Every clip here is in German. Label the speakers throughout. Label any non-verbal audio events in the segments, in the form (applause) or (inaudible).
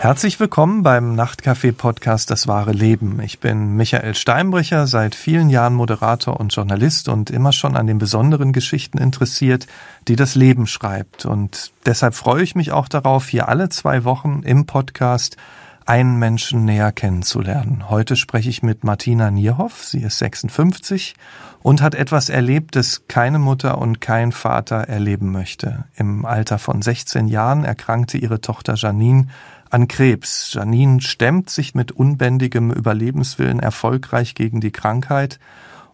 Speaker 1: Herzlich willkommen beim Nachtcafé-Podcast Das wahre Leben. Ich bin Michael Steinbrecher, seit vielen Jahren Moderator und Journalist und immer schon an den besonderen Geschichten interessiert, die das Leben schreibt. Und deshalb freue ich mich auch darauf, hier alle zwei Wochen im Podcast einen Menschen näher kennenzulernen. Heute spreche ich mit Martina Nierhoff. Sie ist 56 und hat etwas erlebt, das keine Mutter und kein Vater erleben möchte. Im Alter von 16 Jahren erkrankte ihre Tochter Janine an Krebs. Janine stemmt sich mit unbändigem Überlebenswillen erfolgreich gegen die Krankheit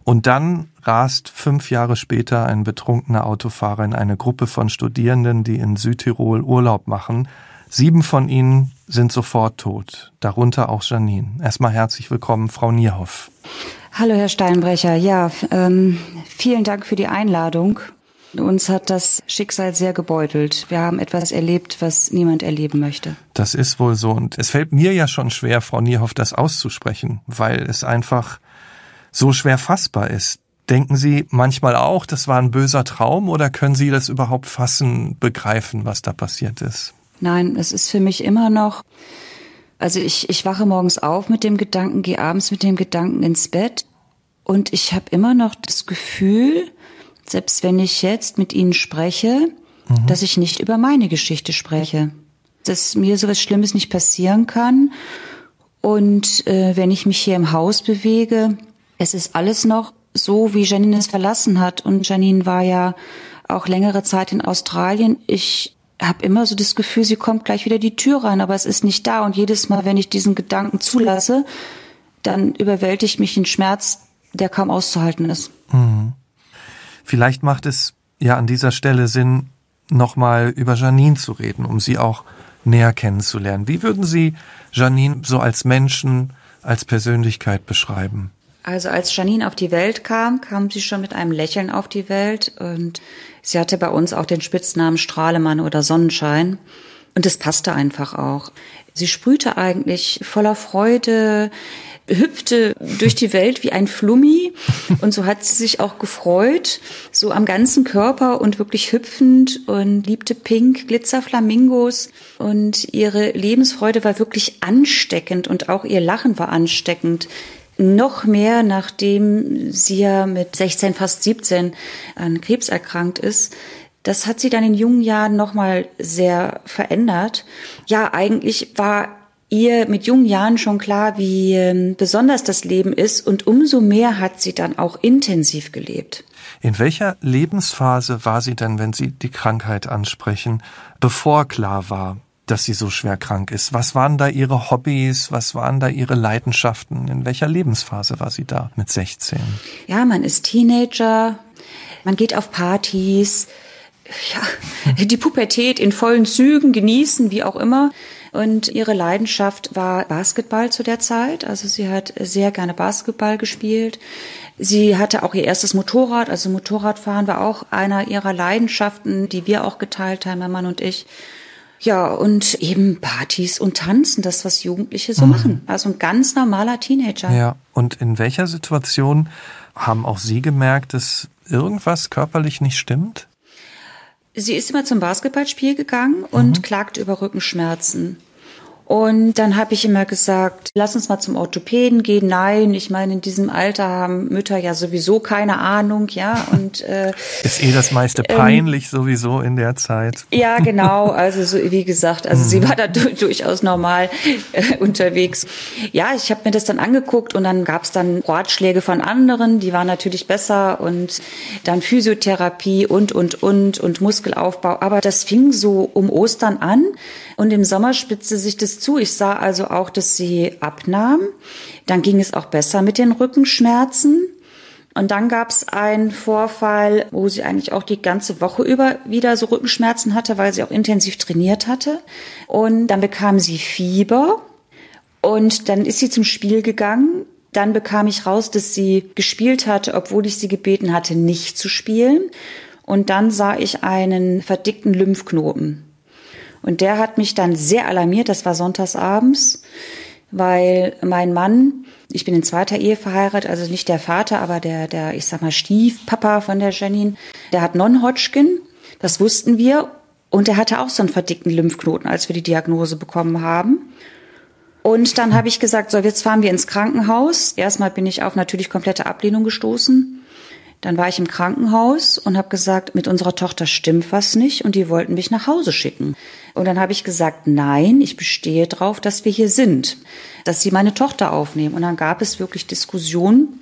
Speaker 1: und dann rast fünf Jahre später ein betrunkener Autofahrer in eine Gruppe von Studierenden, die in Südtirol Urlaub machen. Sieben von ihnen sind sofort tot, darunter auch Janine. Erstmal herzlich willkommen, Frau Nierhoff.
Speaker 2: Hallo, Herr Steinbrecher. Ja, ähm, vielen Dank für die Einladung. Uns hat das Schicksal sehr gebeutelt. Wir haben etwas erlebt, was niemand erleben möchte.
Speaker 1: Das ist wohl so. Und es fällt mir ja schon schwer, Frau Nierhoff, das auszusprechen, weil es einfach so schwer fassbar ist. Denken Sie manchmal auch, das war ein böser Traum oder können Sie das überhaupt fassen, begreifen, was da passiert ist?
Speaker 2: Nein, es ist für mich immer noch, also ich, ich wache morgens auf mit dem Gedanken, gehe abends mit dem Gedanken ins Bett und ich habe immer noch das Gefühl, selbst wenn ich jetzt mit Ihnen spreche, mhm. dass ich nicht über meine Geschichte spreche. Dass mir sowas Schlimmes nicht passieren kann. Und äh, wenn ich mich hier im Haus bewege, es ist alles noch so, wie Janine es verlassen hat. Und Janine war ja auch längere Zeit in Australien. Ich habe immer so das Gefühl, sie kommt gleich wieder die Tür rein, aber es ist nicht da. Und jedes Mal, wenn ich diesen Gedanken zulasse, dann überwältigt mich ein Schmerz, der kaum auszuhalten ist. Mhm.
Speaker 1: Vielleicht macht es ja an dieser Stelle Sinn, nochmal über Janine zu reden, um sie auch näher kennenzulernen. Wie würden Sie Janine so als Menschen, als Persönlichkeit beschreiben?
Speaker 2: Also als Janine auf die Welt kam, kam sie schon mit einem Lächeln auf die Welt und sie hatte bei uns auch den Spitznamen Strahlemann oder Sonnenschein und das passte einfach auch. Sie sprühte eigentlich voller Freude, hüpfte durch die Welt wie ein Flummi und so hat sie sich auch gefreut, so am ganzen Körper und wirklich hüpfend und liebte Pink, Glitzerflamingos und ihre Lebensfreude war wirklich ansteckend und auch ihr Lachen war ansteckend. Noch mehr, nachdem sie ja mit 16, fast 17 an Krebs erkrankt ist, das hat sie dann in jungen Jahren nochmal sehr verändert. Ja, eigentlich war ihr mit jungen Jahren schon klar, wie ähm, besonders das Leben ist und umso mehr hat sie dann auch intensiv gelebt.
Speaker 1: In welcher Lebensphase war sie denn, wenn Sie die Krankheit ansprechen, bevor klar war, dass sie so schwer krank ist? Was waren da ihre Hobbys? Was waren da ihre Leidenschaften? In welcher Lebensphase war sie da mit 16?
Speaker 2: Ja, man ist Teenager, man geht auf Partys, ja, die Pubertät in vollen Zügen genießen, wie auch immer. Und ihre Leidenschaft war Basketball zu der Zeit. Also sie hat sehr gerne Basketball gespielt. Sie hatte auch ihr erstes Motorrad. Also Motorradfahren war auch einer ihrer Leidenschaften, die wir auch geteilt haben, mein Mann und ich. Ja, und eben Partys und Tanzen, das, was Jugendliche so mhm. machen. Also ein ganz normaler Teenager.
Speaker 1: Ja, und in welcher Situation haben auch Sie gemerkt, dass irgendwas körperlich nicht stimmt?
Speaker 2: Sie ist immer zum Basketballspiel gegangen und mhm. klagt über Rückenschmerzen. Und dann habe ich immer gesagt, lass uns mal zum Orthopäden gehen. Nein, ich meine, in diesem Alter haben Mütter ja sowieso keine Ahnung, ja. Und
Speaker 1: äh, ist eh das meiste ähm, peinlich ähm, sowieso in der Zeit.
Speaker 2: Ja, genau. Also so wie gesagt, also mhm. sie war da durchaus normal äh, unterwegs. Ja, ich habe mir das dann angeguckt und dann gab es dann Ratschläge von anderen, die waren natürlich besser und dann Physiotherapie und und und und Muskelaufbau. Aber das fing so um Ostern an und im Sommer spitzte sich das zu. Ich sah also auch, dass sie abnahm. Dann ging es auch besser mit den Rückenschmerzen. Und dann gab es einen Vorfall, wo sie eigentlich auch die ganze Woche über wieder so Rückenschmerzen hatte, weil sie auch intensiv trainiert hatte. Und dann bekam sie Fieber. Und dann ist sie zum Spiel gegangen. Dann bekam ich raus, dass sie gespielt hatte, obwohl ich sie gebeten hatte, nicht zu spielen. Und dann sah ich einen verdickten Lymphknoten. Und der hat mich dann sehr alarmiert, das war sonntagsabends, weil mein Mann, ich bin in zweiter Ehe verheiratet, also nicht der Vater, aber der, der, ich sag mal, Stiefpapa von der Janine, der hat Non-Hodgkin, das wussten wir. Und er hatte auch so einen verdickten Lymphknoten, als wir die Diagnose bekommen haben. Und dann habe ich gesagt, so, jetzt fahren wir ins Krankenhaus. Erstmal bin ich auf natürlich komplette Ablehnung gestoßen. Dann war ich im Krankenhaus und habe gesagt, mit unserer Tochter stimmt was nicht und die wollten mich nach Hause schicken. Und dann habe ich gesagt, nein, ich bestehe drauf, dass wir hier sind, dass sie meine Tochter aufnehmen. Und dann gab es wirklich Diskussionen.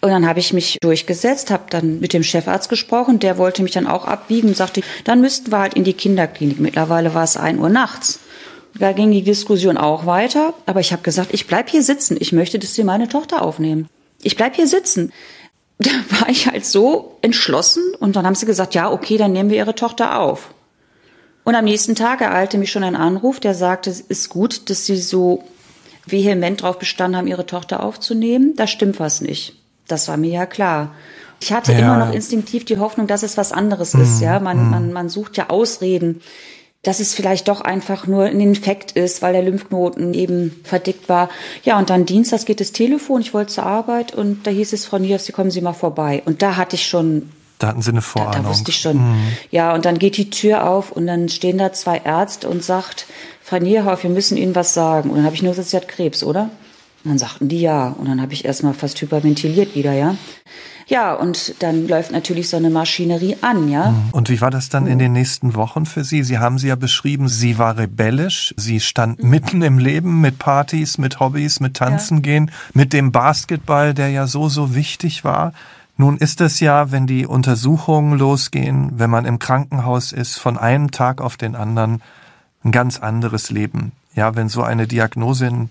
Speaker 2: Und dann habe ich mich durchgesetzt, habe dann mit dem Chefarzt gesprochen, der wollte mich dann auch abwiegen und sagte, dann müssten wir halt in die Kinderklinik. Mittlerweile war es ein Uhr nachts. Da ging die Diskussion auch weiter, aber ich habe gesagt, ich bleib hier sitzen. Ich möchte, dass Sie meine Tochter aufnehmen. Ich bleib hier sitzen (laughs) da war ich halt so entschlossen und dann haben sie gesagt, ja, okay, dann nehmen wir ihre Tochter auf. Und am nächsten Tag ereilte mich schon ein Anruf, der sagte, es ist gut, dass sie so vehement darauf bestanden haben, ihre Tochter aufzunehmen. Da stimmt was nicht. Das war mir ja klar. Ich hatte ja. immer noch instinktiv die Hoffnung, dass es was anderes mhm. ist. Ja, man, mhm. man, man sucht ja Ausreden dass es vielleicht doch einfach nur ein Infekt ist, weil der Lymphknoten eben verdickt war. Ja, und dann Dienstags geht das Telefon, ich wollte zur Arbeit und da hieß es, Frau Niers, Sie kommen Sie mal vorbei. Und da hatte ich schon
Speaker 1: da hatten Sie eine Vorahnung.
Speaker 2: Da, da wusste ich schon. Mhm. Ja, und dann geht die Tür auf und dann stehen da zwei Ärzte und sagt, Frau Nierhoff, wir müssen Ihnen was sagen. Und dann habe ich nur gesagt, sie hat Krebs, oder? Und dann sagten die ja. Und dann habe ich erstmal fast hyperventiliert wieder, ja. Ja, und dann läuft natürlich so eine Maschinerie an, ja.
Speaker 1: Mhm. Und wie war das dann in den nächsten Wochen für Sie? Sie haben sie ja beschrieben, sie war rebellisch, sie stand mhm. mitten im Leben mit Partys, mit Hobbys, mit Tanzen ja. gehen, mit dem Basketball, der ja so, so wichtig war. Nun ist es ja, wenn die Untersuchungen losgehen, wenn man im Krankenhaus ist, von einem Tag auf den anderen ein ganz anderes Leben. Ja, wenn so eine Diagnose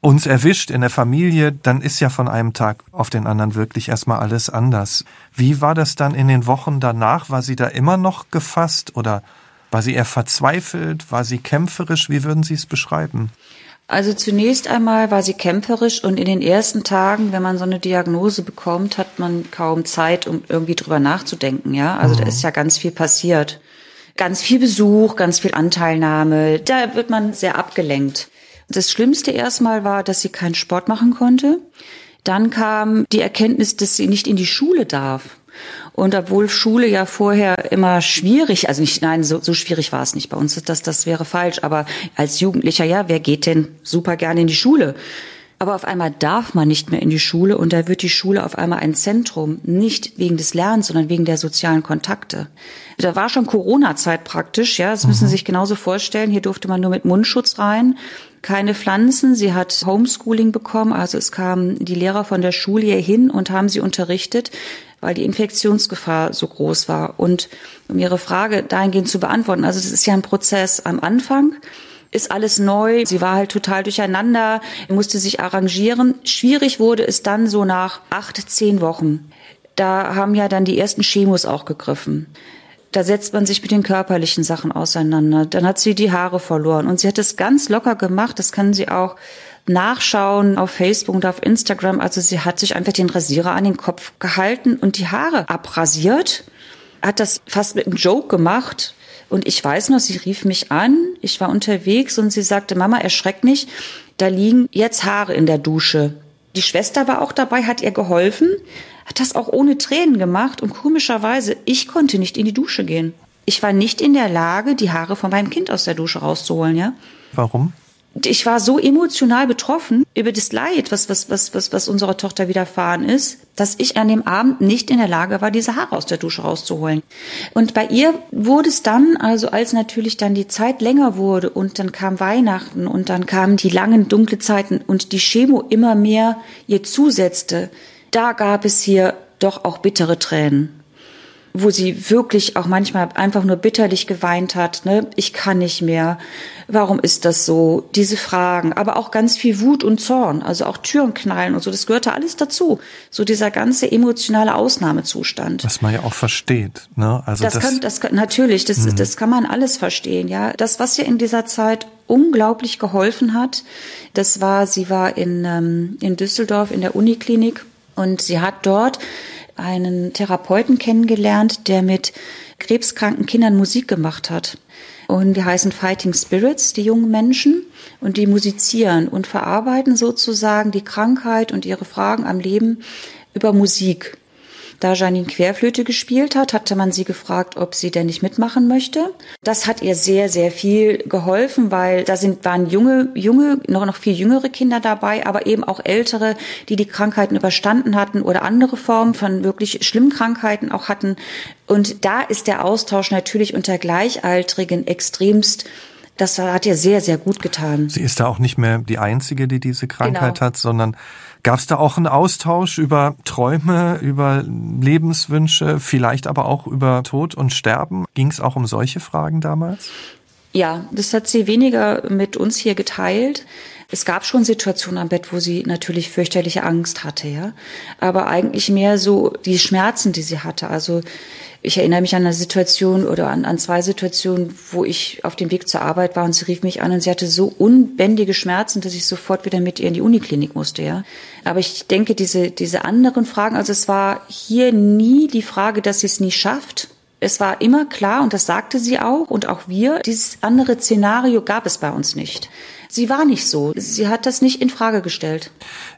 Speaker 1: uns erwischt in der Familie, dann ist ja von einem Tag auf den anderen wirklich erstmal alles anders. Wie war das dann in den Wochen danach? War sie da immer noch gefasst oder war sie eher verzweifelt? War sie kämpferisch? Wie würden Sie es beschreiben?
Speaker 2: Also zunächst einmal war sie kämpferisch und in den ersten Tagen, wenn man so eine Diagnose bekommt, hat man kaum Zeit, um irgendwie drüber nachzudenken, ja? Also mhm. da ist ja ganz viel passiert. Ganz viel Besuch, ganz viel Anteilnahme. Da wird man sehr abgelenkt. Das Schlimmste erstmal war, dass sie keinen Sport machen konnte. Dann kam die Erkenntnis, dass sie nicht in die Schule darf. Und obwohl Schule ja vorher immer schwierig, also nicht, nein, so, so schwierig war es nicht bei uns, das, das wäre falsch, aber als Jugendlicher, ja, wer geht denn super gerne in die Schule? Aber auf einmal darf man nicht mehr in die Schule und da wird die Schule auf einmal ein Zentrum, nicht wegen des Lernens, sondern wegen der sozialen Kontakte. Da war schon Corona-Zeit praktisch, ja, das müssen Sie mhm. sich genauso vorstellen. Hier durfte man nur mit Mundschutz rein keine Pflanzen. Sie hat Homeschooling bekommen, also es kamen die Lehrer von der Schule hier hin und haben sie unterrichtet, weil die Infektionsgefahr so groß war. Und um Ihre Frage dahingehend zu beantworten, also das ist ja ein Prozess am Anfang ist alles neu. Sie war halt total durcheinander, musste sich arrangieren. Schwierig wurde es dann so nach acht, zehn Wochen. Da haben ja dann die ersten Chemos auch gegriffen. Da setzt man sich mit den körperlichen Sachen auseinander. Dann hat sie die Haare verloren und sie hat es ganz locker gemacht. Das kann sie auch nachschauen auf Facebook und auf Instagram. Also sie hat sich einfach den Rasierer an den Kopf gehalten und die Haare abrasiert, hat das fast mit einem Joke gemacht. Und ich weiß noch, sie rief mich an, ich war unterwegs und sie sagte, Mama, erschreck nicht, da liegen jetzt Haare in der Dusche. Die Schwester war auch dabei, hat ihr geholfen, hat das auch ohne Tränen gemacht und komischerweise, ich konnte nicht in die Dusche gehen. Ich war nicht in der Lage, die Haare von meinem Kind aus der Dusche rauszuholen, ja.
Speaker 1: Warum?
Speaker 2: Ich war so emotional betroffen über das Leid, was, was, was, was, was unserer Tochter widerfahren ist, dass ich an dem Abend nicht in der Lage war, diese Haare aus der Dusche rauszuholen. Und bei ihr wurde es dann, also als natürlich dann die Zeit länger wurde und dann kam Weihnachten und dann kamen die langen dunkle Zeiten und die Chemo immer mehr ihr zusetzte, da gab es hier doch auch bittere Tränen, wo sie wirklich auch manchmal einfach nur bitterlich geweint hat. Ne? Ich kann nicht mehr. Warum ist das so? Diese Fragen, aber auch ganz viel Wut und Zorn, also auch Türen knallen und so. Das gehörte alles dazu. So dieser ganze emotionale Ausnahmezustand.
Speaker 1: Was man ja auch versteht. Ne?
Speaker 2: Also das, das kann, das kann, natürlich, das, mhm. das kann man alles verstehen. Ja, das, was ihr in dieser Zeit unglaublich geholfen hat, das war, sie war in ähm, in Düsseldorf in der Uniklinik und sie hat dort einen Therapeuten kennengelernt, der mit krebskranken Kindern Musik gemacht hat. Und die heißen Fighting Spirits, die jungen Menschen. Und die musizieren und verarbeiten sozusagen die Krankheit und ihre Fragen am Leben über Musik. Da Janine Querflöte gespielt hat, hatte man sie gefragt, ob sie denn nicht mitmachen möchte. Das hat ihr sehr, sehr viel geholfen, weil da sind, waren junge, junge, noch, noch viel jüngere Kinder dabei, aber eben auch ältere, die die Krankheiten überstanden hatten oder andere Formen von wirklich schlimmen Krankheiten auch hatten. Und da ist der Austausch natürlich unter Gleichaltrigen extremst das hat ihr sehr, sehr gut getan.
Speaker 1: Sie ist da auch nicht mehr die Einzige, die diese Krankheit genau. hat, sondern gab es da auch einen Austausch über Träume, über Lebenswünsche, vielleicht aber auch über Tod und Sterben? Ging es auch um solche Fragen damals?
Speaker 2: Ja, das hat sie weniger mit uns hier geteilt. Es gab schon Situationen am Bett, wo sie natürlich fürchterliche Angst hatte, ja. Aber eigentlich mehr so die Schmerzen, die sie hatte. Also ich erinnere mich an eine Situation oder an, an zwei Situationen, wo ich auf dem Weg zur Arbeit war und sie rief mich an und sie hatte so unbändige Schmerzen, dass ich sofort wieder mit ihr in die Uniklinik musste, ja. Aber ich denke, diese, diese anderen Fragen, also es war hier nie die Frage, dass sie es nie schafft. Es war immer klar, und das sagte sie auch, und auch wir, dieses andere Szenario gab es bei uns nicht. Sie war nicht so. Sie hat das nicht in Frage gestellt.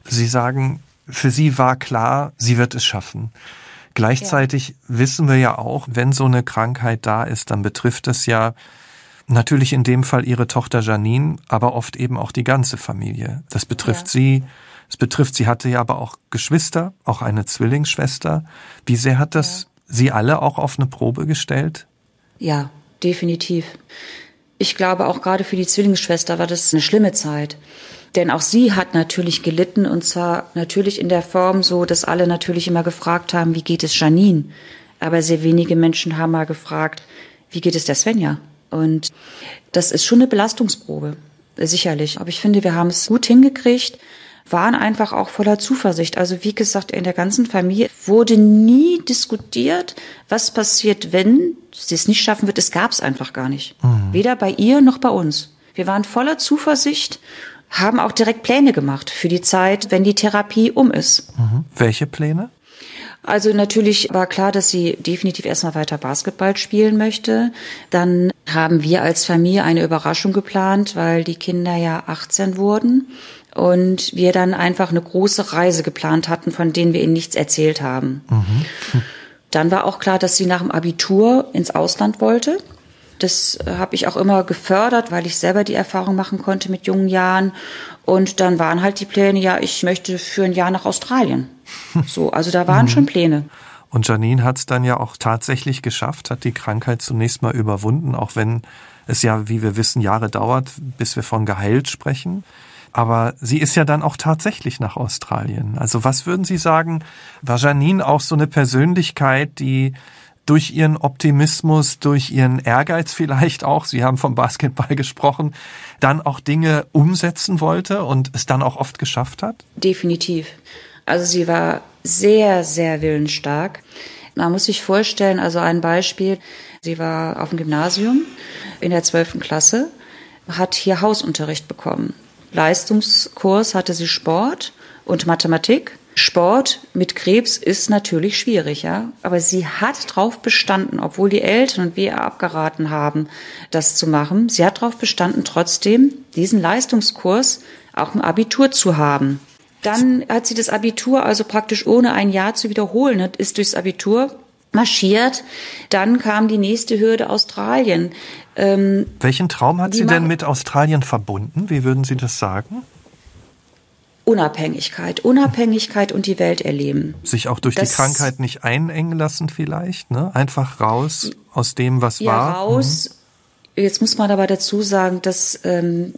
Speaker 1: Sie sagen, für sie war klar, sie wird es schaffen. Gleichzeitig ja. wissen wir ja auch, wenn so eine Krankheit da ist, dann betrifft es ja natürlich in dem Fall ihre Tochter Janine, aber oft eben auch die ganze Familie. Das betrifft ja. sie, es betrifft, sie hatte ja aber auch Geschwister, auch eine Zwillingsschwester. Wie sehr hat das ja. Sie alle auch auf eine Probe gestellt?
Speaker 2: Ja, definitiv. Ich glaube, auch gerade für die Zwillingsschwester war das eine schlimme Zeit. Denn auch sie hat natürlich gelitten und zwar natürlich in der Form so, dass alle natürlich immer gefragt haben, wie geht es Janine? Aber sehr wenige Menschen haben mal gefragt, wie geht es der Svenja? Und das ist schon eine Belastungsprobe, sicherlich. Aber ich finde, wir haben es gut hingekriegt, waren einfach auch voller Zuversicht. Also wie gesagt, in der ganzen Familie wurde nie diskutiert, was passiert, wenn sie es nicht schaffen wird. Es gab es einfach gar nicht. Mhm. Weder bei ihr noch bei uns. Wir waren voller Zuversicht haben auch direkt Pläne gemacht für die Zeit, wenn die Therapie um ist.
Speaker 1: Mhm. Welche Pläne?
Speaker 2: Also natürlich war klar, dass sie definitiv erstmal weiter Basketball spielen möchte. Dann haben wir als Familie eine Überraschung geplant, weil die Kinder ja 18 wurden und wir dann einfach eine große Reise geplant hatten, von denen wir ihnen nichts erzählt haben. Mhm. Dann war auch klar, dass sie nach dem Abitur ins Ausland wollte. Das habe ich auch immer gefördert, weil ich selber die Erfahrung machen konnte mit jungen Jahren. Und dann waren halt die Pläne, ja, ich möchte für ein Jahr nach Australien. (laughs) So, also da waren mhm. schon Pläne.
Speaker 1: Und Janine hat es dann ja auch tatsächlich geschafft, hat die Krankheit zunächst mal überwunden, auch wenn es ja, wie wir wissen, Jahre dauert, bis wir von geheilt sprechen. Aber sie ist ja dann auch tatsächlich nach Australien. Also was würden Sie sagen, war Janine auch so eine Persönlichkeit, die durch ihren Optimismus, durch ihren Ehrgeiz vielleicht auch, Sie haben vom Basketball gesprochen, dann auch Dinge umsetzen wollte und es dann auch oft geschafft hat?
Speaker 2: Definitiv. Also sie war sehr, sehr willensstark. Man muss sich vorstellen, also ein Beispiel, sie war auf dem Gymnasium in der zwölften Klasse, hat hier Hausunterricht bekommen. Leistungskurs hatte sie Sport und Mathematik Sport mit Krebs ist natürlich schwierig, ja. Aber sie hat drauf bestanden, obwohl die Eltern und wir abgeraten haben, das zu machen. Sie hat darauf bestanden, trotzdem diesen Leistungskurs auch im Abitur zu haben. Dann hat sie das Abitur also praktisch ohne ein Jahr zu wiederholen, ist durchs Abitur marschiert. Dann kam die nächste Hürde Australien.
Speaker 1: Ähm, Welchen Traum hat sie denn mit Australien verbunden? Wie würden Sie das sagen?
Speaker 2: Unabhängigkeit, Unabhängigkeit und die Welt erleben.
Speaker 1: Sich auch durch das, die Krankheit nicht einengen lassen vielleicht, ne? Einfach raus aus dem, was
Speaker 2: ja,
Speaker 1: war.
Speaker 2: raus. Mhm. Jetzt muss man aber dazu sagen, dass ähm,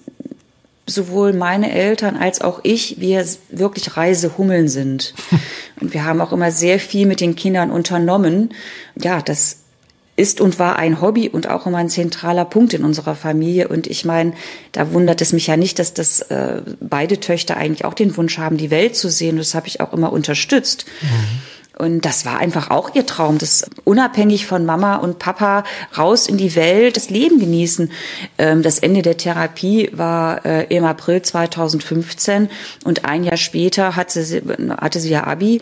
Speaker 2: sowohl meine Eltern als auch ich, wir wirklich Reisehummeln sind. (laughs) und wir haben auch immer sehr viel mit den Kindern unternommen. Ja, das ist und war ein Hobby und auch immer ein zentraler Punkt in unserer Familie. Und ich meine, da wundert es mich ja nicht, dass das äh, beide Töchter eigentlich auch den Wunsch haben, die Welt zu sehen. Das habe ich auch immer unterstützt. Mhm. Und das war einfach auch ihr Traum, das unabhängig von Mama und Papa raus in die Welt, das Leben genießen. Ähm, das Ende der Therapie war äh, im April 2015 und ein Jahr später hatte sie, hatte sie ja Abi.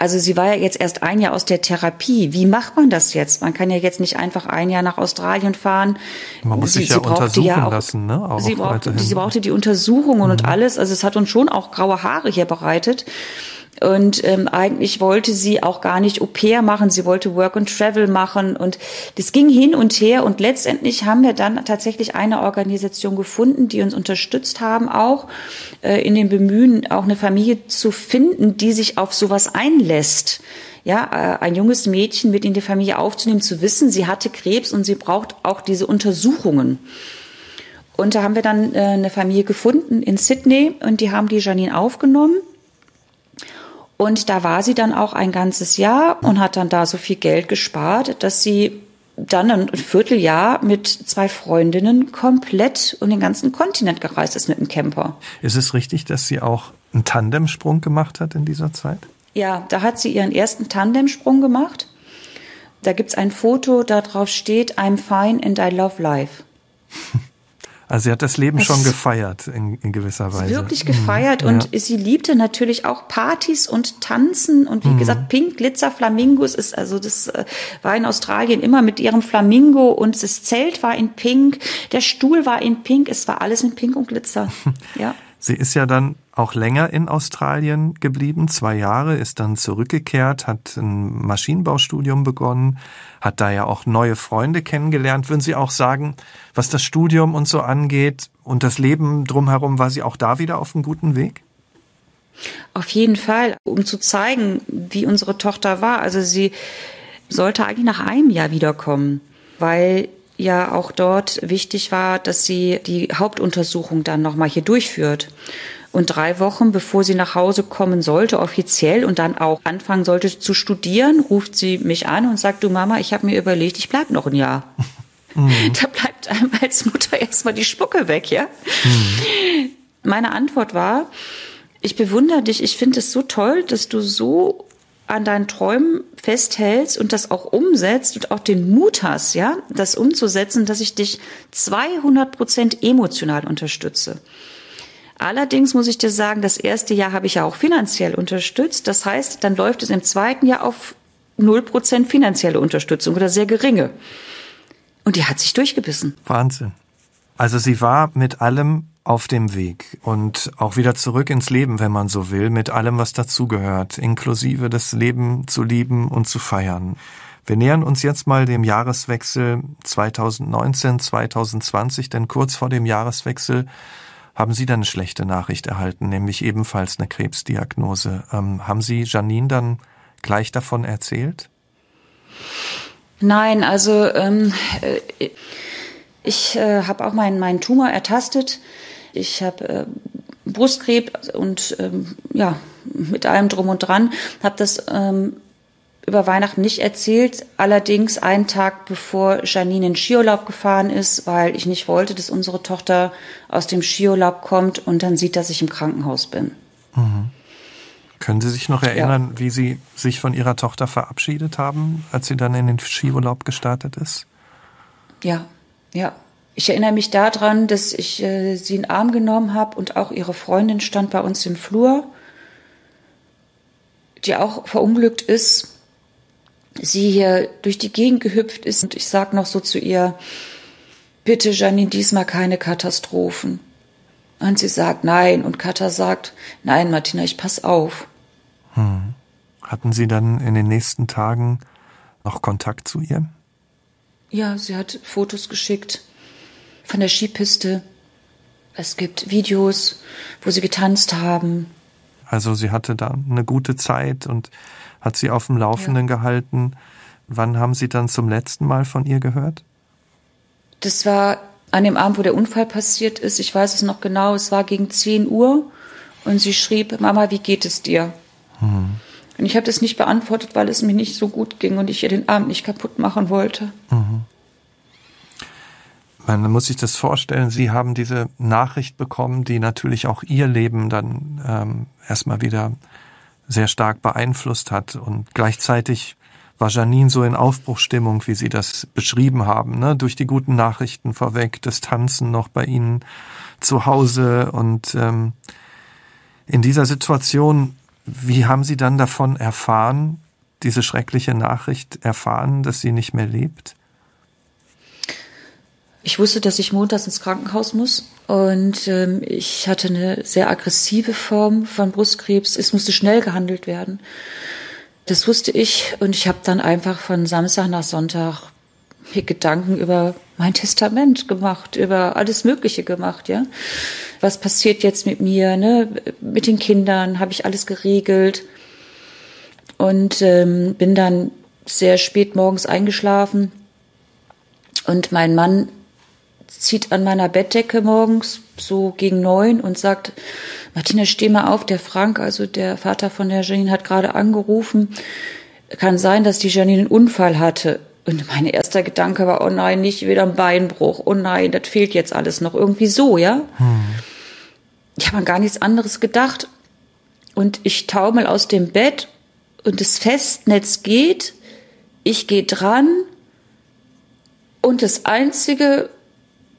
Speaker 2: Also sie war ja jetzt erst ein Jahr aus der Therapie. Wie macht man das jetzt? Man kann ja jetzt nicht einfach ein Jahr nach Australien fahren.
Speaker 1: Man muss sie, sich ja untersuchen ja auch, lassen, ne?
Speaker 2: Auch sie, brauchte, sie brauchte die Untersuchungen mhm. und alles. Also es hat uns schon auch graue Haare hier bereitet. Und ähm, eigentlich wollte sie auch gar nicht Au pair machen, sie wollte Work and Travel machen. Und das ging hin und her. Und letztendlich haben wir dann tatsächlich eine Organisation gefunden, die uns unterstützt haben, auch äh, in dem Bemühen, auch eine Familie zu finden, die sich auf sowas einlässt ja, äh, ein junges Mädchen mit in die Familie aufzunehmen, zu wissen, sie hatte Krebs und sie braucht auch diese Untersuchungen. Und da haben wir dann äh, eine Familie gefunden in Sydney und die haben die Janine aufgenommen. Und da war sie dann auch ein ganzes Jahr und hat dann da so viel Geld gespart, dass sie dann ein Vierteljahr mit zwei Freundinnen komplett um den ganzen Kontinent gereist ist mit dem Camper.
Speaker 1: Ist es richtig, dass sie auch einen Tandemsprung gemacht hat in dieser Zeit?
Speaker 2: Ja, da hat sie ihren ersten Tandemsprung gemacht. Da gibt's ein Foto, da drauf steht, I'm fine and I love life. (laughs)
Speaker 1: Also sie hat das Leben das schon gefeiert in, in, gewisser Weise.
Speaker 2: Wirklich gefeiert mhm. und ja. sie liebte natürlich auch Partys und Tanzen und wie mhm. gesagt Pink Glitzer Flamingos ist also das äh, war in Australien immer mit ihrem Flamingo und das Zelt war in Pink, der Stuhl war in Pink, es war alles in Pink und Glitzer. (laughs) Ja.
Speaker 1: Sie ist ja dann auch länger in Australien geblieben, zwei Jahre, ist dann zurückgekehrt, hat ein Maschinenbaustudium begonnen, hat da ja auch neue Freunde kennengelernt. Würden Sie auch sagen, was das Studium und so angeht und das Leben drumherum, war sie auch da wieder auf einem guten Weg?
Speaker 2: Auf jeden Fall, um zu zeigen, wie unsere Tochter war. Also sie sollte eigentlich nach einem Jahr wiederkommen, weil ja auch dort wichtig war, dass sie die Hauptuntersuchung dann nochmal hier durchführt. Und drei Wochen bevor sie nach Hause kommen sollte, offiziell und dann auch anfangen sollte zu studieren, ruft sie mich an und sagt, du Mama, ich habe mir überlegt, ich bleib noch ein Jahr. Mhm. (laughs) Da bleibt einem als Mutter erstmal die Spucke weg, ja? Mhm. Meine Antwort war, ich bewundere dich, ich finde es so toll, dass du so an deinen Träumen festhältst und das auch umsetzt und auch den Mut hast, ja, das umzusetzen, dass ich dich 200 Prozent emotional unterstütze. Allerdings muss ich dir sagen, das erste Jahr habe ich ja auch finanziell unterstützt. Das heißt, dann läuft es im zweiten Jahr auf 0 Prozent finanzielle Unterstützung oder sehr geringe. Und die hat sich durchgebissen.
Speaker 1: Wahnsinn. Also sie war mit allem auf dem Weg und auch wieder zurück ins Leben, wenn man so will, mit allem, was dazugehört, inklusive das Leben zu lieben und zu feiern. Wir nähern uns jetzt mal dem Jahreswechsel 2019-2020, denn kurz vor dem Jahreswechsel haben Sie dann eine schlechte Nachricht erhalten, nämlich ebenfalls eine Krebsdiagnose. Ähm, haben Sie Janine dann gleich davon erzählt?
Speaker 2: Nein, also ähm, äh, ich äh, habe auch meinen meinen Tumor ertastet. Ich habe äh, Brustkrebs und ähm, ja, mit allem drum und dran, habe das ähm, über Weihnachten nicht erzählt, allerdings einen Tag bevor Janine in Skiurlaub gefahren ist, weil ich nicht wollte, dass unsere Tochter aus dem Skiurlaub kommt und dann sieht, dass ich im Krankenhaus bin. Mhm.
Speaker 1: Können Sie sich noch erinnern, ja. wie Sie sich von Ihrer Tochter verabschiedet haben, als sie dann in den Skiurlaub gestartet ist?
Speaker 2: Ja, ja. Ich erinnere mich daran, dass ich äh, sie in den Arm genommen habe und auch ihre Freundin stand bei uns im Flur, die auch verunglückt ist. Sie hier durch die Gegend gehüpft ist und ich sag noch so zu ihr, bitte Janine, diesmal keine Katastrophen. Und sie sagt nein und Katha sagt, nein Martina, ich pass auf.
Speaker 1: Hm. Hatten Sie dann in den nächsten Tagen noch Kontakt zu ihr?
Speaker 2: Ja, sie hat Fotos geschickt von der Skipiste. Es gibt Videos, wo sie getanzt haben.
Speaker 1: Also sie hatte da eine gute Zeit und hat sie auf dem Laufenden ja. gehalten. Wann haben Sie dann zum letzten Mal von ihr gehört?
Speaker 2: Das war an dem Abend, wo der Unfall passiert ist. Ich weiß es noch genau. Es war gegen 10 Uhr und sie schrieb, Mama, wie geht es dir? Hm. Und ich habe das nicht beantwortet, weil es mir nicht so gut ging und ich ihr den Abend nicht kaputt machen wollte. Mhm.
Speaker 1: Man muss sich das vorstellen, Sie haben diese Nachricht bekommen, die natürlich auch Ihr Leben dann ähm, erstmal wieder sehr stark beeinflusst hat. Und gleichzeitig war Janine so in Aufbruchstimmung, wie Sie das beschrieben haben, ne? durch die guten Nachrichten vorweg, das Tanzen noch bei Ihnen zu Hause. Und ähm, in dieser Situation, wie haben Sie dann davon erfahren, diese schreckliche Nachricht erfahren, dass sie nicht mehr lebt?
Speaker 2: Ich wusste, dass ich montags ins Krankenhaus muss und ähm, ich hatte eine sehr aggressive Form von Brustkrebs. Es musste schnell gehandelt werden. Das wusste ich und ich habe dann einfach von Samstag nach Sonntag mir Gedanken über mein Testament gemacht, über alles Mögliche gemacht, ja. Was passiert jetzt mit mir, ne? Mit den Kindern habe ich alles geregelt und ähm, bin dann sehr spät morgens eingeschlafen und mein Mann zieht an meiner Bettdecke morgens so gegen neun und sagt, Martina, steh mal auf, der Frank, also der Vater von der Janine, hat gerade angerufen. Kann sein, dass die Janine einen Unfall hatte. Und mein erster Gedanke war, oh nein, nicht wieder ein Beinbruch. Oh nein, das fehlt jetzt alles noch. Irgendwie so, ja? Hm. Ich habe an gar nichts anderes gedacht. Und ich taumel aus dem Bett und das Festnetz geht. Ich gehe dran. Und das Einzige,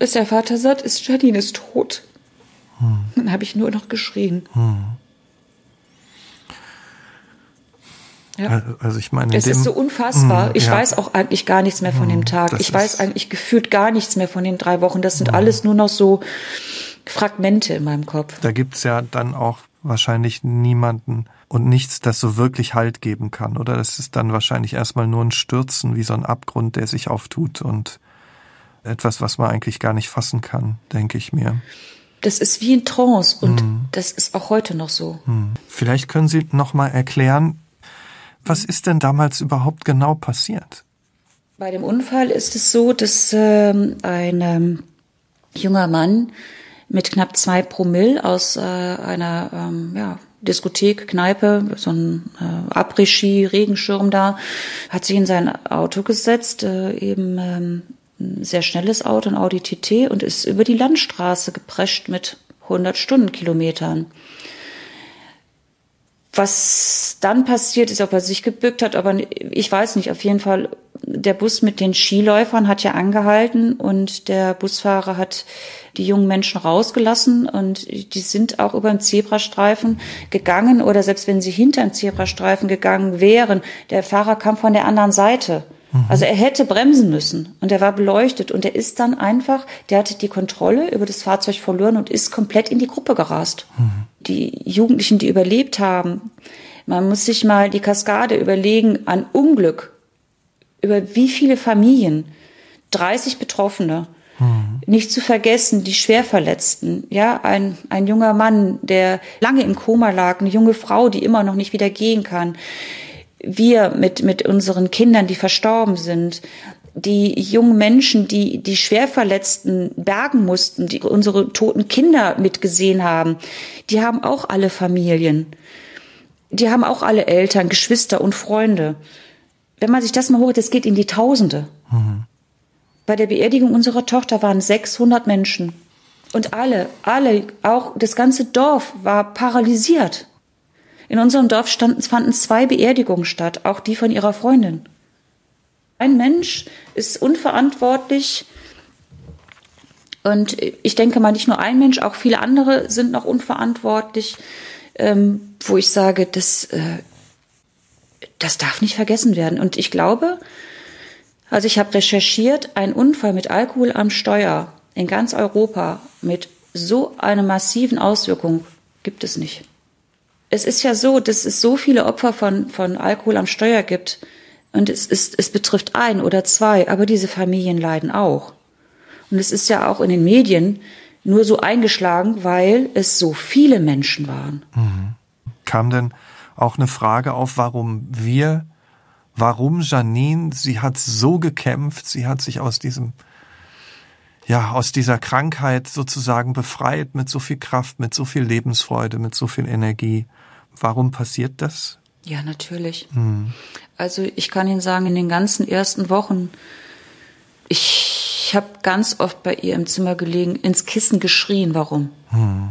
Speaker 2: was der Vater sagt, ist, Janine ist tot. Hm. Dann habe ich nur noch geschrien. Hm.
Speaker 1: Ja. Also ich meine,
Speaker 2: es ist so unfassbar. Mh, ich ja. weiß auch eigentlich gar nichts mehr von dem Tag. Ich weiß eigentlich gefühlt gar nichts mehr von den drei Wochen. Das sind mh. alles nur noch so Fragmente in meinem Kopf.
Speaker 1: Da gibt's ja dann auch wahrscheinlich niemanden und nichts, das so wirklich Halt geben kann. Oder das ist dann wahrscheinlich erstmal nur ein Stürzen, wie so ein Abgrund, der sich auftut und etwas, was man eigentlich gar nicht fassen kann, denke ich mir.
Speaker 2: Das ist wie ein Trance und hm. das ist auch heute noch so.
Speaker 1: Hm. Vielleicht können Sie noch mal erklären, was ist denn damals überhaupt genau passiert?
Speaker 2: Bei dem Unfall ist es so, dass ähm, ein ähm, junger Mann mit knapp zwei Promille aus äh, einer ähm, ja, Diskothek, Kneipe, so ein äh, Après-Ski, Regenschirm da, hat sich in sein Auto gesetzt, äh, eben ähm, sehr schnelles Auto, ein Audi TT, und ist über die Landstraße geprescht mit 100 Stundenkilometern. Was dann passiert ist, ob er sich gebückt hat, aber ich weiß nicht, auf jeden Fall, der Bus mit den Skiläufern hat ja angehalten und der Busfahrer hat die jungen Menschen rausgelassen und die sind auch über den Zebrastreifen gegangen oder selbst wenn sie hinter den Zebrastreifen gegangen wären, der Fahrer kam von der anderen Seite. Mhm. Also er hätte bremsen müssen und er war beleuchtet und er ist dann einfach, der hatte die Kontrolle über das Fahrzeug verloren und ist komplett in die Gruppe gerast. Mhm. Die Jugendlichen, die überlebt haben, man muss sich mal die Kaskade überlegen an Unglück, über wie viele Familien, 30 Betroffene, mhm. nicht zu vergessen, die Schwerverletzten, ja, ein, ein junger Mann, der lange im Koma lag, eine junge Frau, die immer noch nicht wieder gehen kann, wir mit, mit unseren Kindern, die verstorben sind, die jungen Menschen, die die Schwerverletzten bergen mussten, die unsere toten Kinder mitgesehen haben, die haben auch alle Familien. Die haben auch alle Eltern, Geschwister und Freunde. Wenn man sich das mal holt, das geht in die Tausende. Mhm. Bei der Beerdigung unserer Tochter waren 600 Menschen. Und alle, alle, auch das ganze Dorf war paralysiert. In unserem Dorf standen, fanden zwei Beerdigungen statt, auch die von ihrer Freundin. Ein Mensch ist unverantwortlich und ich denke mal, nicht nur ein Mensch, auch viele andere sind noch unverantwortlich, ähm, wo ich sage, das, äh, das darf nicht vergessen werden. Und ich glaube, also ich habe recherchiert, ein Unfall mit Alkohol am Steuer in ganz Europa mit so einer massiven Auswirkung gibt es nicht es ist ja so, dass es so viele Opfer von, von Alkohol am Steuer gibt. Und es, ist, es betrifft ein oder zwei, aber diese Familien leiden auch. Und es ist ja auch in den Medien nur so eingeschlagen, weil es so viele Menschen waren. Mhm.
Speaker 1: Kam denn auch eine Frage auf, warum wir, warum Janine, sie hat so gekämpft, sie hat sich aus diesem, ja, aus dieser Krankheit sozusagen befreit mit so viel Kraft, mit so viel Lebensfreude, mit so viel Energie. Warum passiert das?
Speaker 2: Ja, natürlich. Hm. Also ich kann Ihnen sagen, in den ganzen ersten Wochen, ich habe ganz oft bei ihr im Zimmer gelegen, ins Kissen geschrien. Warum? Hm.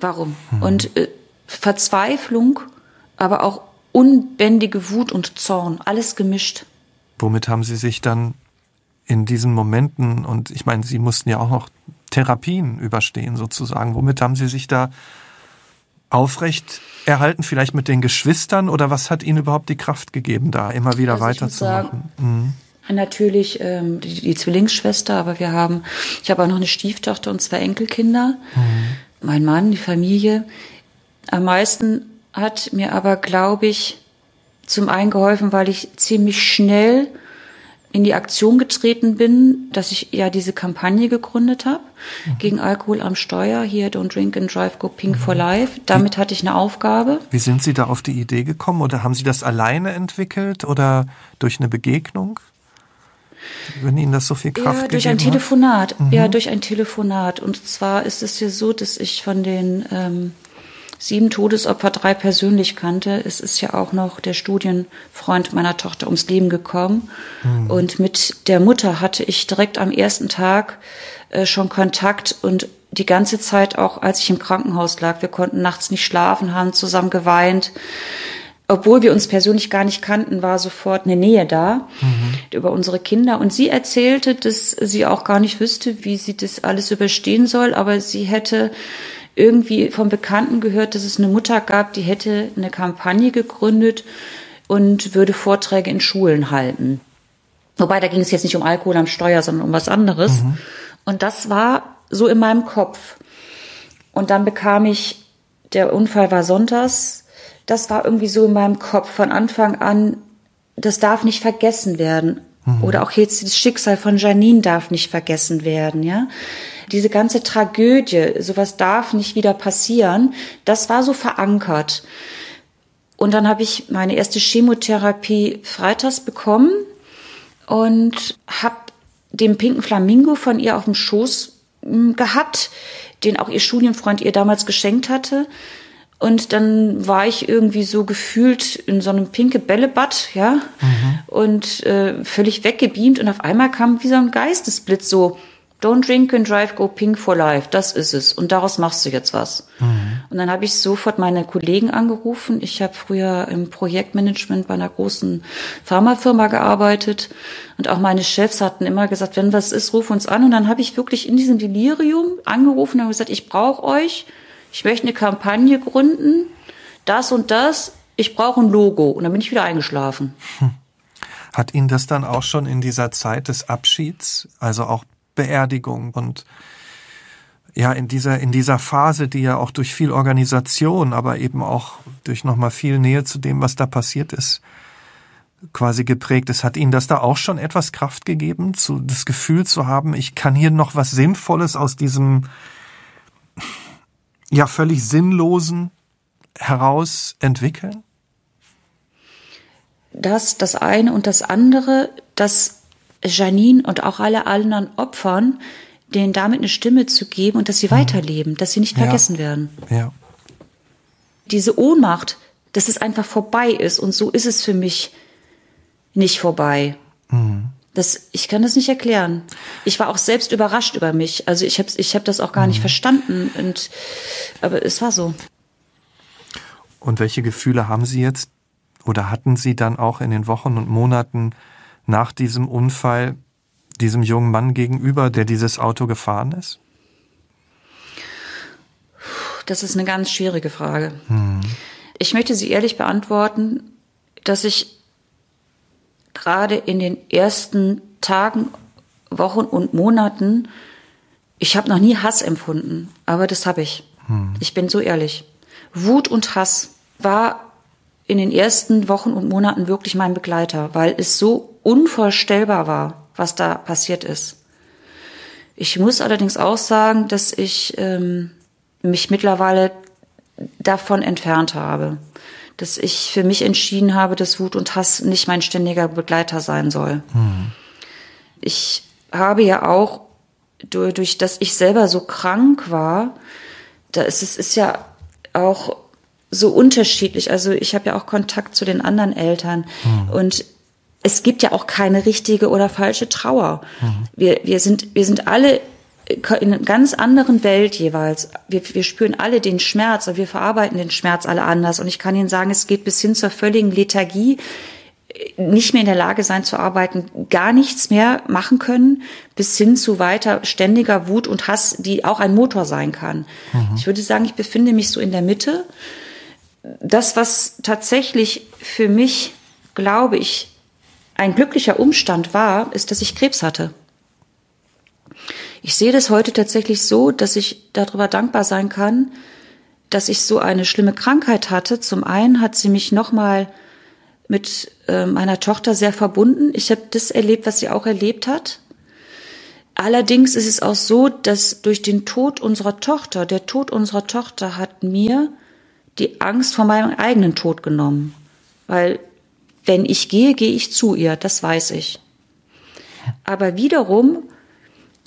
Speaker 2: Warum? Hm. Und äh, Verzweiflung, aber auch unbändige Wut und Zorn, alles gemischt.
Speaker 1: Womit haben Sie sich dann in diesen Momenten, und ich meine, Sie mussten ja auch noch Therapien überstehen sozusagen, womit haben Sie sich da aufrecht erhalten, vielleicht mit den Geschwistern oder was hat Ihnen überhaupt die Kraft gegeben, da immer wieder also weiterzumachen?
Speaker 2: Mhm. Natürlich ähm, die, die Zwillingsschwester, aber wir haben, ich habe auch noch eine Stieftochter und zwei Enkelkinder. Mhm. Mein Mann, die Familie. Am meisten hat mir aber, glaube ich, zum einen geholfen, weil ich ziemlich schnell in die Aktion getreten bin, dass ich ja diese Kampagne gegründet habe mhm. gegen Alkohol am Steuer, hier Don't Drink and Drive, Go Pink mhm. for Life. Damit wie, hatte ich eine Aufgabe.
Speaker 1: Wie sind Sie da auf die Idee gekommen oder haben Sie das alleine entwickelt oder durch eine Begegnung? Wenn Ihnen das so viel Kraft
Speaker 2: Ja, durch ein Telefonat. Mhm. Ja, durch ein Telefonat. Und zwar ist es ja so, dass ich von den ähm, sieben Todesopfer drei persönlich kannte. Es ist ja auch noch der Studienfreund meiner Tochter ums Leben gekommen. Mhm. Und mit der Mutter hatte ich direkt am ersten Tag äh, schon Kontakt und die ganze Zeit auch, als ich im Krankenhaus lag. Wir konnten nachts nicht schlafen, haben zusammen geweint. Obwohl wir uns persönlich gar nicht kannten, war sofort eine Nähe da mhm. über unsere Kinder. Und sie erzählte, dass sie auch gar nicht wüsste, wie sie das alles überstehen soll, aber sie hätte irgendwie vom Bekannten gehört, dass es eine Mutter gab, die hätte eine Kampagne gegründet und würde Vorträge in Schulen halten. Wobei, da ging es jetzt nicht um Alkohol am Steuer, sondern um was anderes. Mhm. Und das war so in meinem Kopf. Und dann bekam ich, der Unfall war sonntags, das war irgendwie so in meinem Kopf von Anfang an, das darf nicht vergessen werden. Mhm. Oder auch jetzt das Schicksal von Janine darf nicht vergessen werden, ja diese ganze Tragödie, sowas darf nicht wieder passieren, das war so verankert. Und dann habe ich meine erste Chemotherapie freitags bekommen und habe den pinken Flamingo von ihr auf dem Schoß hm, gehabt, den auch ihr Studienfreund ihr damals geschenkt hatte. Und dann war ich irgendwie so gefühlt in so einem pinke Bällebad, ja, mhm. und äh, völlig weggebeamt. Und auf einmal kam wie so ein Geistesblitz so, Don't drink and drive, go pink for life. Das ist es. Und daraus machst du jetzt was. Mhm. Und dann habe ich sofort meine Kollegen angerufen. Ich habe früher im Projektmanagement bei einer großen Pharmafirma gearbeitet. Und auch meine Chefs hatten immer gesagt, wenn was ist, ruf uns an. Und dann habe ich wirklich in diesem Delirium angerufen und gesagt, ich brauche euch. Ich möchte eine Kampagne gründen. Das und das. Ich brauche ein Logo. Und dann bin ich wieder eingeschlafen. Hm.
Speaker 1: Hat Ihnen das dann auch schon in dieser Zeit des Abschieds, also auch Beerdigung und ja, in dieser, in dieser Phase, die ja auch durch viel Organisation, aber eben auch durch nochmal viel Nähe zu dem, was da passiert ist, quasi geprägt ist. Hat Ihnen das da auch schon etwas Kraft gegeben, zu, das Gefühl zu haben, ich kann hier noch was Sinnvolles aus diesem, ja, völlig Sinnlosen heraus entwickeln?
Speaker 2: Das, das eine und das andere, das Janine und auch alle anderen Opfern, denen damit eine Stimme zu geben und dass sie mhm. weiterleben, dass sie nicht vergessen
Speaker 1: ja.
Speaker 2: werden.
Speaker 1: Ja.
Speaker 2: Diese Ohnmacht, dass es einfach vorbei ist und so ist es für mich nicht vorbei. Mhm. Das, ich kann das nicht erklären. Ich war auch selbst überrascht über mich. Also ich habe ich hab das auch gar mhm. nicht verstanden. Und, aber es war so.
Speaker 1: Und welche Gefühle haben Sie jetzt oder hatten Sie dann auch in den Wochen und Monaten nach diesem Unfall diesem jungen Mann gegenüber, der dieses Auto gefahren ist?
Speaker 2: Das ist eine ganz schwierige Frage. Hm. Ich möchte sie ehrlich beantworten, dass ich gerade in den ersten Tagen, Wochen und Monaten, ich habe noch nie Hass empfunden, aber das habe ich. Hm. Ich bin so ehrlich. Wut und Hass war in den ersten Wochen und Monaten wirklich mein Begleiter, weil es so unvorstellbar war, was da passiert ist. Ich muss allerdings auch sagen, dass ich ähm, mich mittlerweile davon entfernt habe, dass ich für mich entschieden habe, dass Wut und Hass nicht mein ständiger Begleiter sein soll. Mhm. Ich habe ja auch durch, durch, dass ich selber so krank war, da ist es ist ja auch so unterschiedlich. Also ich habe ja auch Kontakt zu den anderen Eltern mhm. und es gibt ja auch keine richtige oder falsche Trauer. Mhm. Wir, wir, sind, wir sind alle in einer ganz anderen Welt jeweils. Wir, wir spüren alle den Schmerz und wir verarbeiten den Schmerz alle anders. Und ich kann Ihnen sagen, es geht bis hin zur völligen Lethargie, nicht mehr in der Lage sein zu arbeiten, gar nichts mehr machen können, bis hin zu weiter ständiger Wut und Hass, die auch ein Motor sein kann. Mhm. Ich würde sagen, ich befinde mich so in der Mitte. Das, was tatsächlich für mich, glaube ich, ein glücklicher Umstand war, ist, dass ich Krebs hatte. Ich sehe das heute tatsächlich so, dass ich darüber dankbar sein kann, dass ich so eine schlimme Krankheit hatte. Zum einen hat sie mich nochmal mit äh, meiner Tochter sehr verbunden. Ich habe das erlebt, was sie auch erlebt hat. Allerdings ist es auch so, dass durch den Tod unserer Tochter, der Tod unserer Tochter hat mir die Angst vor meinem eigenen Tod genommen. Weil wenn ich gehe, gehe ich zu ihr, das weiß ich. Aber wiederum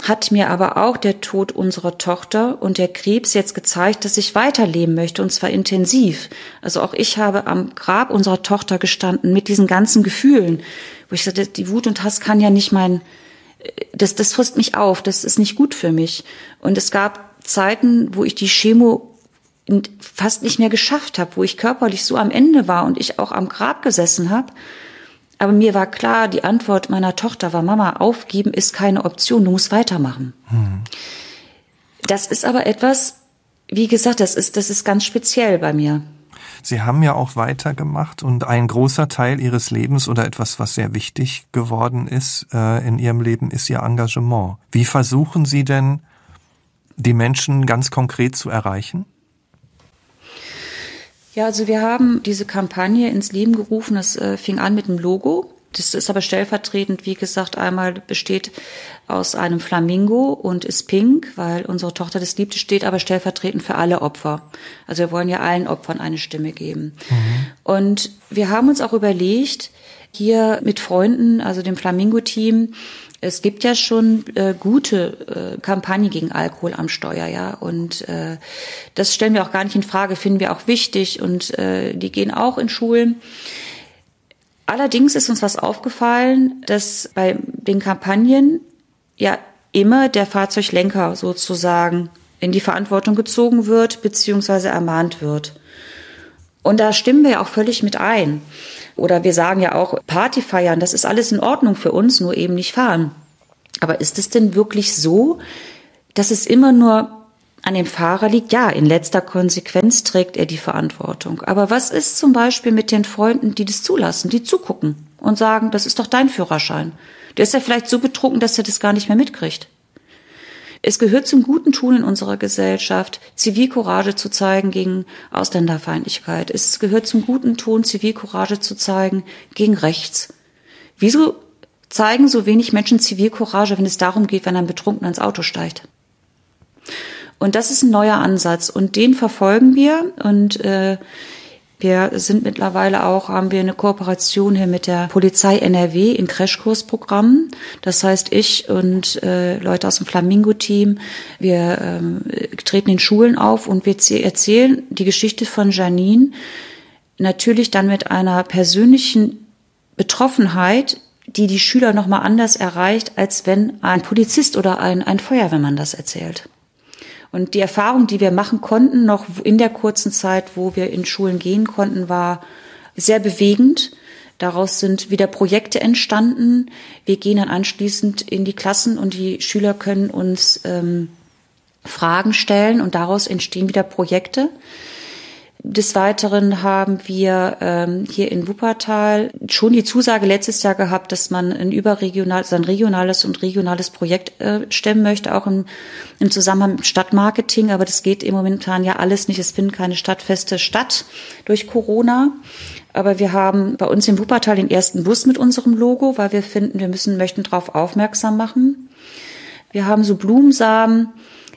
Speaker 2: hat mir aber auch der Tod unserer Tochter und der Krebs jetzt gezeigt, dass ich weiterleben möchte und zwar intensiv. Also auch ich habe am Grab unserer Tochter gestanden mit diesen ganzen Gefühlen, wo ich sagte, die Wut und Hass kann ja nicht mein, das, das frisst mich auf, das ist nicht gut für mich. Und es gab Zeiten, wo ich die Chemo fast nicht mehr geschafft habe, wo ich körperlich so am Ende war und ich auch am Grab gesessen habe. Aber mir war klar, die Antwort meiner Tochter war, Mama, aufgeben ist keine Option, du musst weitermachen. Hm. Das ist aber etwas, wie gesagt, das ist, das ist ganz speziell bei mir.
Speaker 1: Sie haben ja auch weitergemacht und ein großer Teil Ihres Lebens oder etwas, was sehr wichtig geworden ist äh, in Ihrem Leben, ist Ihr Engagement. Wie versuchen Sie denn, die Menschen ganz konkret zu erreichen?
Speaker 2: Ja, also wir haben diese Kampagne ins Leben gerufen. Das äh, fing an mit einem Logo. Das ist aber stellvertretend, wie gesagt, einmal besteht aus einem Flamingo und ist pink, weil unsere Tochter das liebt, steht aber stellvertretend für alle Opfer. Also wir wollen ja allen Opfern eine Stimme geben. Mhm. Und wir haben uns auch überlegt, hier mit Freunden, also dem Flamingo-Team, es gibt ja schon äh, gute äh, Kampagnen gegen Alkohol am Steuer, ja. Und äh, das stellen wir auch gar nicht in Frage, finden wir auch wichtig und äh, die gehen auch in Schulen. Allerdings ist uns was aufgefallen, dass bei den Kampagnen ja immer der Fahrzeuglenker sozusagen in die Verantwortung gezogen wird, beziehungsweise ermahnt wird. Und da stimmen wir ja auch völlig mit ein. Oder wir sagen ja auch, Party feiern, das ist alles in Ordnung für uns, nur eben nicht fahren. Aber ist es denn wirklich so, dass es immer nur an dem Fahrer liegt? Ja, in letzter Konsequenz trägt er die Verantwortung. Aber was ist zum Beispiel mit den Freunden, die das zulassen, die zugucken und sagen, das ist doch dein Führerschein? Der ist ja vielleicht so betrunken, dass er das gar nicht mehr mitkriegt. Es gehört zum guten Tun in unserer Gesellschaft, Zivilcourage zu zeigen gegen Ausländerfeindlichkeit. Es gehört zum guten Ton, Zivilcourage zu zeigen gegen rechts. Wieso zeigen so wenig Menschen Zivilcourage, wenn es darum geht, wenn ein Betrunkener ins Auto steigt? Und das ist ein neuer Ansatz und den verfolgen wir und äh, wir sind mittlerweile auch, haben wir eine Kooperation hier mit der Polizei NRW in Crashkursprogrammen. Das heißt, ich und äh, Leute aus dem Flamingo-Team, wir ähm, treten in Schulen auf und wir erzählen die Geschichte von Janine natürlich dann mit einer persönlichen Betroffenheit, die die Schüler nochmal anders erreicht, als wenn ein Polizist oder ein, ein Feuerwehrmann das erzählt. Und die Erfahrung, die wir machen konnten, noch in der kurzen Zeit, wo wir in Schulen gehen konnten, war sehr bewegend. Daraus sind wieder Projekte entstanden. Wir gehen dann anschließend in die Klassen und die Schüler können uns ähm, Fragen stellen und daraus entstehen wieder Projekte. Des Weiteren haben wir ähm, hier in Wuppertal schon die Zusage letztes Jahr gehabt, dass man ein überregional, also ein regionales und regionales Projekt äh, stemmen möchte, auch im, im Zusammenhang mit Stadtmarketing. Aber das geht im momentan ja alles nicht. Es finden keine Stadtfeste statt durch Corona. Aber wir haben bei uns in Wuppertal den ersten Bus mit unserem Logo, weil wir finden, wir müssen, möchten darauf aufmerksam machen. Wir haben so Blumensamen,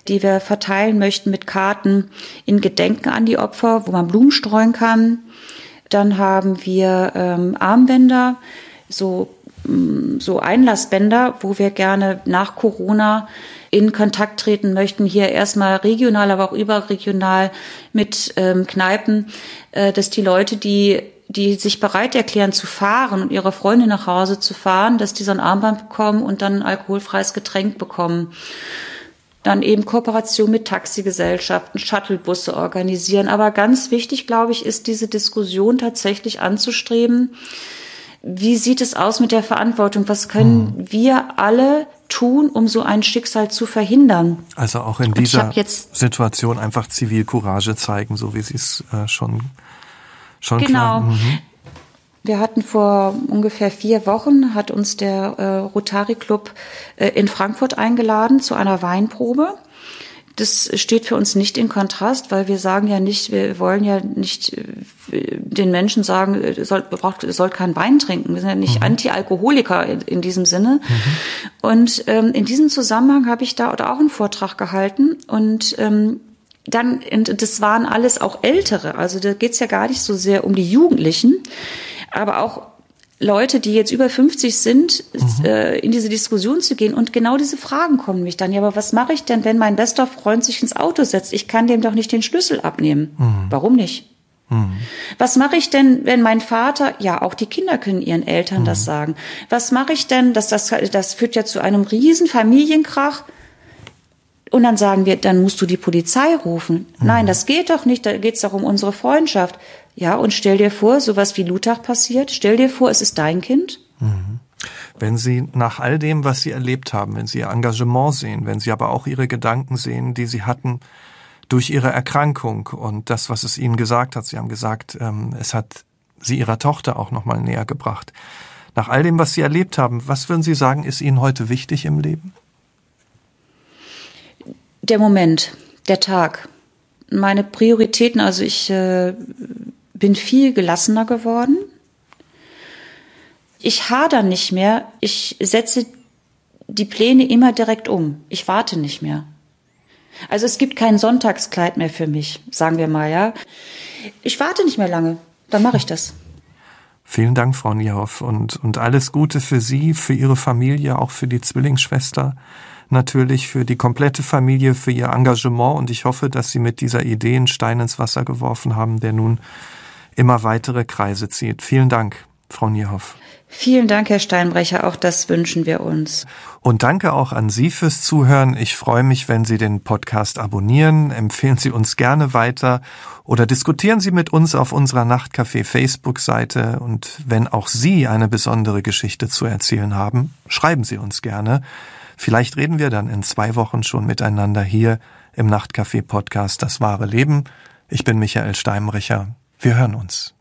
Speaker 2: die wir verteilen möchten mit Karten in Gedenken an die Opfer, wo man Blumen streuen kann. Dann haben wir ähm, Armbänder, so, mm, so Einlassbänder, wo wir gerne nach Corona in Kontakt treten möchten, hier erstmal regional, aber auch überregional mit ähm, Kneipen, äh, dass die Leute, die die sich bereit erklären zu fahren und ihre Freunde nach Hause zu fahren, dass die so ein Armband bekommen und dann ein alkoholfreies Getränk bekommen. Dann eben Kooperation mit Taxigesellschaften, Shuttlebusse organisieren. Aber ganz wichtig, glaube ich, ist diese Diskussion tatsächlich anzustreben. Wie sieht es aus mit der Verantwortung? Was können hm. wir alle tun, um so ein Schicksal zu verhindern?
Speaker 1: Also auch in dieser Situation einfach Zivilcourage zeigen, so wie Sie es äh, schon, schon
Speaker 2: genau. klar. Mhm. Wir hatten vor ungefähr vier Wochen, hat uns der äh, Rotary Club äh, in Frankfurt eingeladen zu einer Weinprobe. Das steht für uns nicht in Kontrast, weil wir sagen ja nicht, wir wollen ja nicht äh, den Menschen sagen, äh, soll, braucht, soll keinen Wein trinken. Wir sind ja nicht mhm. Anti-Alkoholiker in, in, diesem Sinne. Mhm. Und ähm, in diesem Zusammenhang habe ich da auch einen Vortrag gehalten und ähm, dann, das waren alles auch Ältere, also da geht's ja gar nicht so sehr um die Jugendlichen, aber auch Leute, die jetzt über 50 sind, mhm. äh, in diese Diskussion zu gehen. Und genau diese Fragen kommen mich dann. Ja, aber was mache ich denn, wenn mein bester Freund sich ins Auto setzt? Ich kann dem doch nicht den Schlüssel abnehmen. Mhm. Warum nicht? Mhm. Was mache ich denn, wenn mein Vater, ja, auch die Kinder können ihren Eltern das mhm. sagen. Was mache ich denn, dass das, das führt ja zu einem riesen Familienkrach. Und dann sagen wir, dann musst du die Polizei rufen. Mhm. Nein, das geht doch nicht, da geht es doch um unsere Freundschaft. Ja, und stell dir vor, sowas wie Lutach passiert, stell dir vor, es ist dein Kind. Mhm.
Speaker 1: Wenn Sie nach all dem, was Sie erlebt haben, wenn Sie Ihr Engagement sehen, wenn Sie aber auch Ihre Gedanken sehen, die Sie hatten durch Ihre Erkrankung und das, was es Ihnen gesagt hat, Sie haben gesagt, ähm, es hat Sie Ihrer Tochter auch nochmal näher gebracht. Nach all dem, was Sie erlebt haben, was würden Sie sagen, ist Ihnen heute wichtig im Leben?
Speaker 2: Der Moment, der Tag. Meine Prioritäten, also ich äh, bin viel gelassener geworden. Ich hader nicht mehr. Ich setze die Pläne immer direkt um. Ich warte nicht mehr. Also es gibt kein Sonntagskleid mehr für mich, sagen wir mal, ja. Ich warte nicht mehr lange. Dann mache ich das.
Speaker 1: Vielen Dank, Frau Niehoff, und, und alles Gute für Sie, für Ihre Familie, auch für die Zwillingsschwester, natürlich für die komplette Familie, für Ihr Engagement. Und ich hoffe, dass Sie mit dieser Idee einen Stein ins Wasser geworfen haben, der nun immer weitere Kreise zieht. Vielen Dank, Frau Niehoff.
Speaker 2: Vielen Dank, Herr Steinbrecher. Auch das wünschen wir uns.
Speaker 1: Und danke auch an Sie fürs Zuhören. Ich freue mich, wenn Sie den Podcast abonnieren. Empfehlen Sie uns gerne weiter oder diskutieren Sie mit uns auf unserer Nachtcafé Facebook-Seite. Und wenn auch Sie eine besondere Geschichte zu erzählen haben, schreiben Sie uns gerne. Vielleicht reden wir dann in zwei Wochen schon miteinander hier im Nachtcafé Podcast Das wahre Leben. Ich bin Michael Steinbrecher. Wir hören uns.